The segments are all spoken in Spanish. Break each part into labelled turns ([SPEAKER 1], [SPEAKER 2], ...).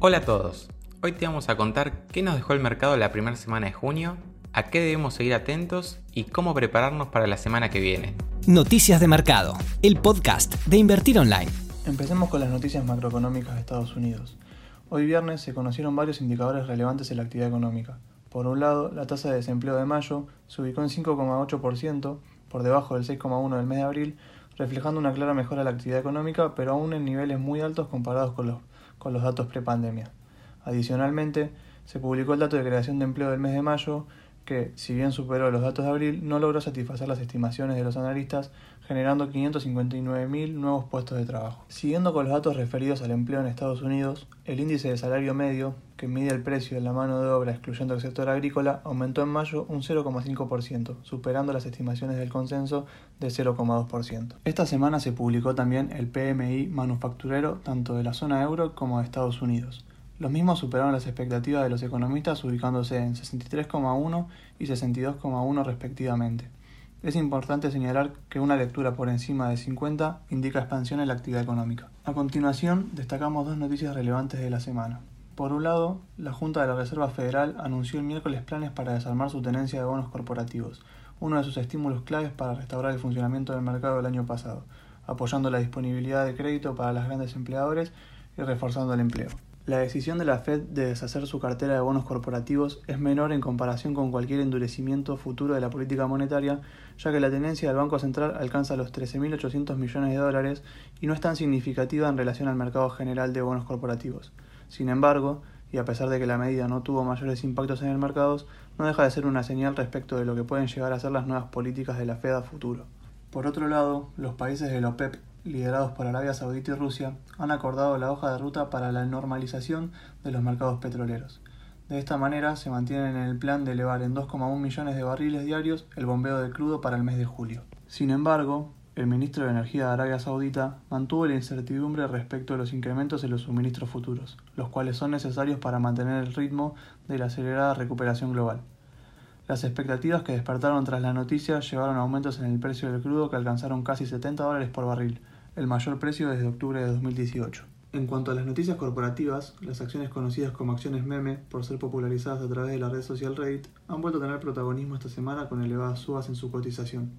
[SPEAKER 1] Hola a todos, hoy te vamos a contar qué nos dejó el mercado la primera semana de junio, a qué debemos seguir atentos y cómo prepararnos para la semana que viene.
[SPEAKER 2] Noticias de Mercado, el podcast de Invertir Online.
[SPEAKER 3] Empecemos con las noticias macroeconómicas de Estados Unidos. Hoy viernes se conocieron varios indicadores relevantes en la actividad económica. Por un lado, la tasa de desempleo de mayo se ubicó en 5,8%, por debajo del 6,1% del mes de abril, reflejando una clara mejora de la actividad económica, pero aún en niveles muy altos comparados con los con los datos prepandemia. Adicionalmente, se publicó el dato de creación de empleo del mes de mayo, que, si bien superó los datos de abril, no logró satisfacer las estimaciones de los analistas, generando 559.000 nuevos puestos de trabajo. Siguiendo con los datos referidos al empleo en Estados Unidos, el índice de salario medio, que mide el precio de la mano de obra excluyendo el sector agrícola, aumentó en mayo un 0,5%, superando las estimaciones del consenso de 0,2%. Esta semana se publicó también el PMI manufacturero tanto de la zona euro como de Estados Unidos. Los mismos superaron las expectativas de los economistas ubicándose en 63,1 y 62,1 respectivamente. Es importante señalar que una lectura por encima de 50 indica expansión en la actividad económica. A continuación, destacamos dos noticias relevantes de la semana. Por un lado, la Junta de la Reserva Federal anunció el miércoles planes para desarmar su tenencia de bonos corporativos, uno de sus estímulos claves para restaurar el funcionamiento del mercado del año pasado, apoyando la disponibilidad de crédito para los grandes empleadores y reforzando el empleo. La decisión de la Fed de deshacer su cartera de bonos corporativos es menor en comparación con cualquier endurecimiento futuro de la política monetaria, ya que la tenencia del Banco Central alcanza los 13.800 millones de dólares y no es tan significativa en relación al mercado general de bonos corporativos. Sin embargo, y a pesar de que la medida no tuvo mayores impactos en el mercado, no deja de ser una señal respecto de lo que pueden llegar a ser las nuevas políticas de la Fed a futuro. Por otro lado, los países de la OPEP liderados por Arabia Saudita y Rusia, han acordado la hoja de ruta para la normalización de los mercados petroleros. De esta manera se mantienen en el plan de elevar en 2,1 millones de barriles diarios el bombeo de crudo para el mes de julio. Sin embargo, el ministro de Energía de Arabia Saudita mantuvo la incertidumbre respecto a los incrementos en los suministros futuros, los cuales son necesarios para mantener el ritmo de la acelerada recuperación global. Las expectativas que despertaron tras la noticia llevaron a aumentos en el precio del crudo que alcanzaron casi 70 dólares por barril, el mayor precio desde octubre de 2018. En cuanto a las noticias corporativas, las acciones conocidas como acciones meme, por ser popularizadas a través de la red social Reddit, han vuelto a tener protagonismo esta semana con elevadas subas en su cotización.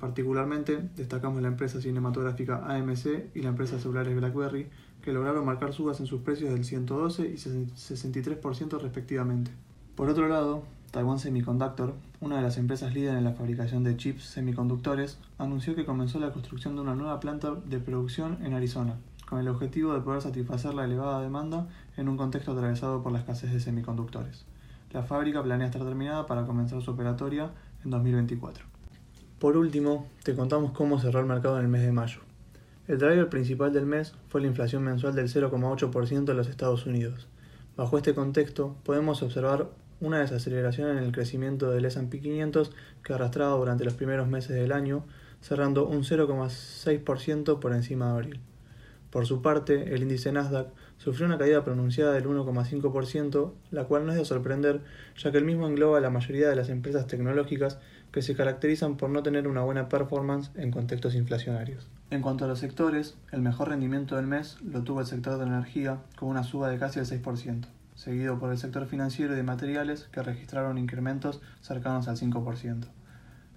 [SPEAKER 3] Particularmente, destacamos la empresa cinematográfica AMC y la empresa celulares BlackBerry, que lograron marcar subas en sus precios del 112 y 63% respectivamente. Por otro lado, Taiwan Semiconductor, una de las empresas líderes en la fabricación de chips semiconductores, anunció que comenzó la construcción de una nueva planta de producción en Arizona, con el objetivo de poder satisfacer la elevada demanda en un contexto atravesado por la escasez de semiconductores. La fábrica planea estar terminada para comenzar su operatoria en 2024. Por último, te contamos cómo cerró el mercado en el mes de mayo. El driver principal del mes fue la inflación mensual del 0,8% en los Estados Unidos. Bajo este contexto, podemos observar una desaceleración en el crecimiento del S&P 500 que arrastraba durante los primeros meses del año, cerrando un 0,6% por encima de abril. Por su parte, el índice Nasdaq sufrió una caída pronunciada del 1,5%, la cual no es de sorprender, ya que el mismo engloba a la mayoría de las empresas tecnológicas que se caracterizan por no tener una buena performance en contextos inflacionarios. En cuanto a los sectores, el mejor rendimiento del mes lo tuvo el sector de energía, con una suba de casi el 6% seguido por el sector financiero y de materiales que registraron incrementos cercanos al 5%.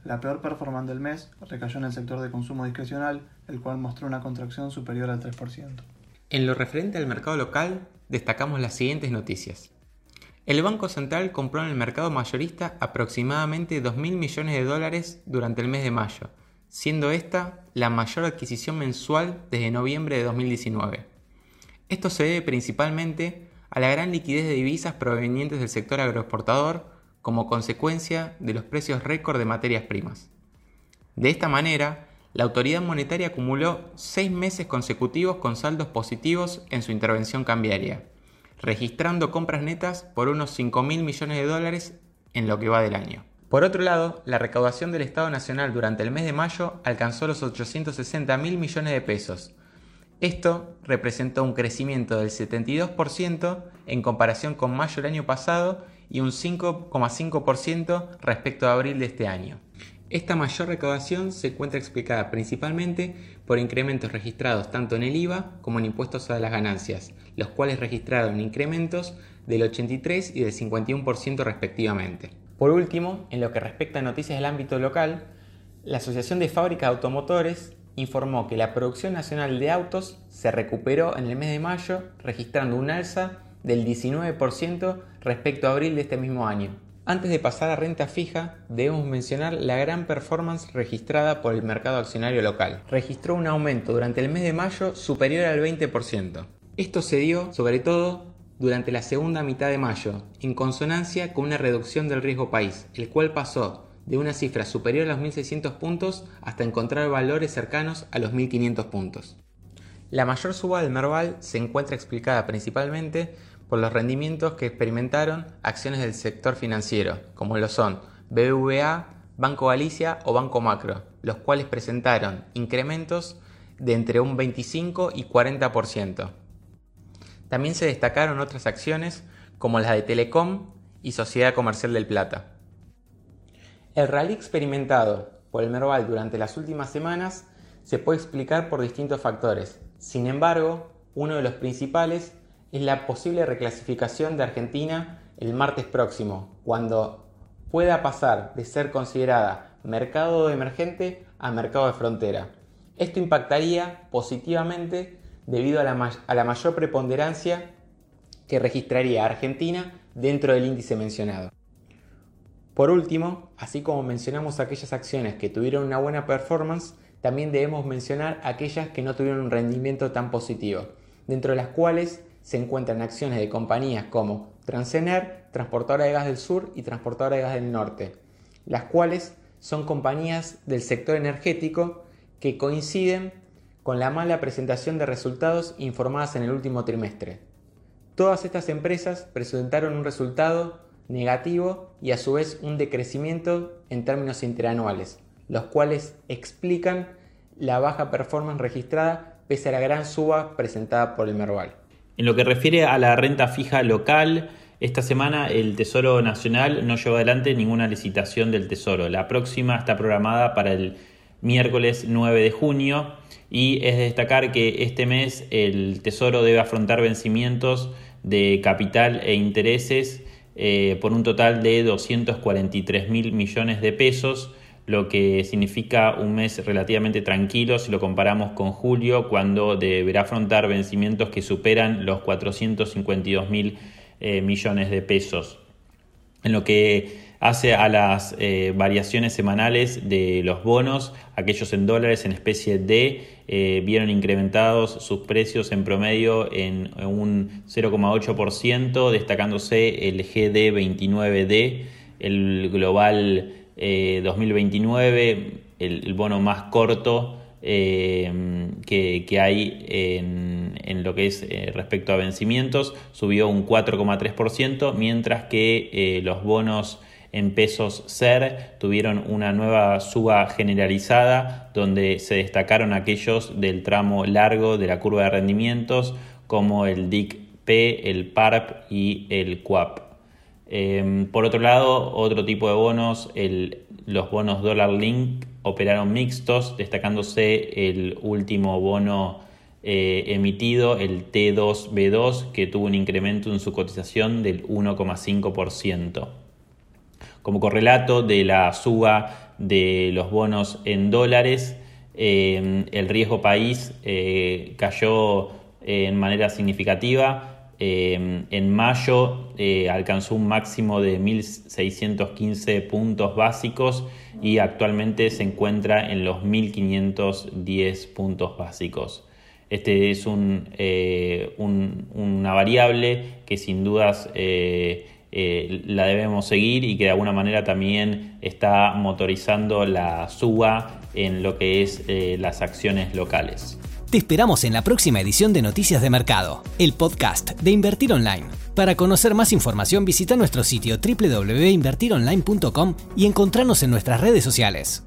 [SPEAKER 3] La peor performance del mes recayó en el sector de consumo discrecional, el cual mostró una contracción superior al 3%.
[SPEAKER 1] En lo referente al mercado local, destacamos las siguientes noticias. El Banco Central compró en el mercado mayorista aproximadamente 2.000 millones de dólares durante el mes de mayo, siendo esta la mayor adquisición mensual desde noviembre de 2019. Esto se debe principalmente a la gran liquidez de divisas provenientes del sector agroexportador como consecuencia de los precios récord de materias primas. De esta manera, la autoridad monetaria acumuló seis meses consecutivos con saldos positivos en su intervención cambiaria, registrando compras netas por unos 5 mil millones de dólares en lo que va del año. Por otro lado, la recaudación del Estado Nacional durante el mes de mayo alcanzó los 860 mil millones de pesos, esto representó un crecimiento del 72% en comparación con mayo del año pasado y un 5,5% respecto a abril de este año. Esta mayor recaudación se encuentra explicada principalmente por incrementos registrados tanto en el IVA como en impuestos a las ganancias, los cuales registraron incrementos del 83 y del 51% respectivamente. Por último, en lo que respecta a noticias del ámbito local, la Asociación de Fábricas de Automotores informó que la producción nacional de autos se recuperó en el mes de mayo, registrando un alza del 19% respecto a abril de este mismo año. Antes de pasar a renta fija, debemos mencionar la gran performance registrada por el mercado accionario local. Registró un aumento durante el mes de mayo superior al 20%. Esto se dio, sobre todo, durante la segunda mitad de mayo, en consonancia con una reducción del riesgo país, el cual pasó de una cifra superior a los 1.600 puntos hasta encontrar valores cercanos a los 1.500 puntos. La mayor suba del Merval se encuentra explicada principalmente por los rendimientos que experimentaron acciones del sector financiero, como lo son BBVA, Banco Galicia o Banco Macro, los cuales presentaron incrementos de entre un 25 y 40%. También se destacaron otras acciones como las de Telecom y Sociedad Comercial del Plata. El rally experimentado por el Merval durante las últimas semanas se puede explicar por distintos factores. Sin embargo, uno de los principales es la posible reclasificación de Argentina el martes próximo, cuando pueda pasar de ser considerada mercado emergente a mercado de frontera. Esto impactaría positivamente debido a la, a la mayor preponderancia que registraría Argentina dentro del índice mencionado. Por último, así como mencionamos aquellas acciones que tuvieron una buena performance, también debemos mencionar aquellas que no tuvieron un rendimiento tan positivo, dentro de las cuales se encuentran acciones de compañías como Transener, Transportadora de Gas del Sur y Transportadora de Gas del Norte, las cuales son compañías del sector energético que coinciden con la mala presentación de resultados informadas en el último trimestre. Todas estas empresas presentaron un resultado negativo y a su vez un decrecimiento en términos interanuales, los cuales explican la baja performance registrada pese a la gran suba presentada por el Merval.
[SPEAKER 4] En lo que refiere a la renta fija local, esta semana el Tesoro Nacional no llevó adelante ninguna licitación del Tesoro. La próxima está programada para el miércoles 9 de junio y es de destacar que este mes el Tesoro debe afrontar vencimientos de capital e intereses eh, por un total de 243 mil millones de pesos, lo que significa un mes relativamente tranquilo si lo comparamos con julio, cuando deberá afrontar vencimientos que superan los 452 mil eh, millones de pesos. En lo que hace a las eh, variaciones semanales de los bonos, aquellos en dólares en especie D eh, vieron incrementados sus precios en promedio en, un 0,8%, destacándose el GD29D, el global 2029, eh, el, bono más corto que, hay en, lo que es respecto a vencimientos, subió un 4,3%, mientras que los bonos en pesos SER tuvieron una nueva suba generalizada donde se destacaron aquellos del tramo largo de la curva de rendimientos como el DIC-P, el PARP y el QAP. Em, por otro lado, otro tipo de bonos, los bonos Dollar Link operaron mixtos, destacándose el último bono eh, emitido, el T2B2, que tuvo un incremento en su cotización del 1,5%. Como correlato de la suba de los bonos en dólares, eh, el riesgo país eh, cayó en manera significativa. Eh, en mayo alcanzó un máximo de 1.615 puntos básicos y actualmente se encuentra en los 1.510 puntos básicos. Este es un, una variable que sin dudas eh, la debemos seguir y que de alguna manera también está motorizando la suba en lo que es eh, las acciones locales.
[SPEAKER 2] Te esperamos en la próxima edición de Noticias de Mercado, el podcast de Invertir Online. Para conocer más información visita nuestro sitio www.invertironline.com y encontrarnos en nuestras redes sociales.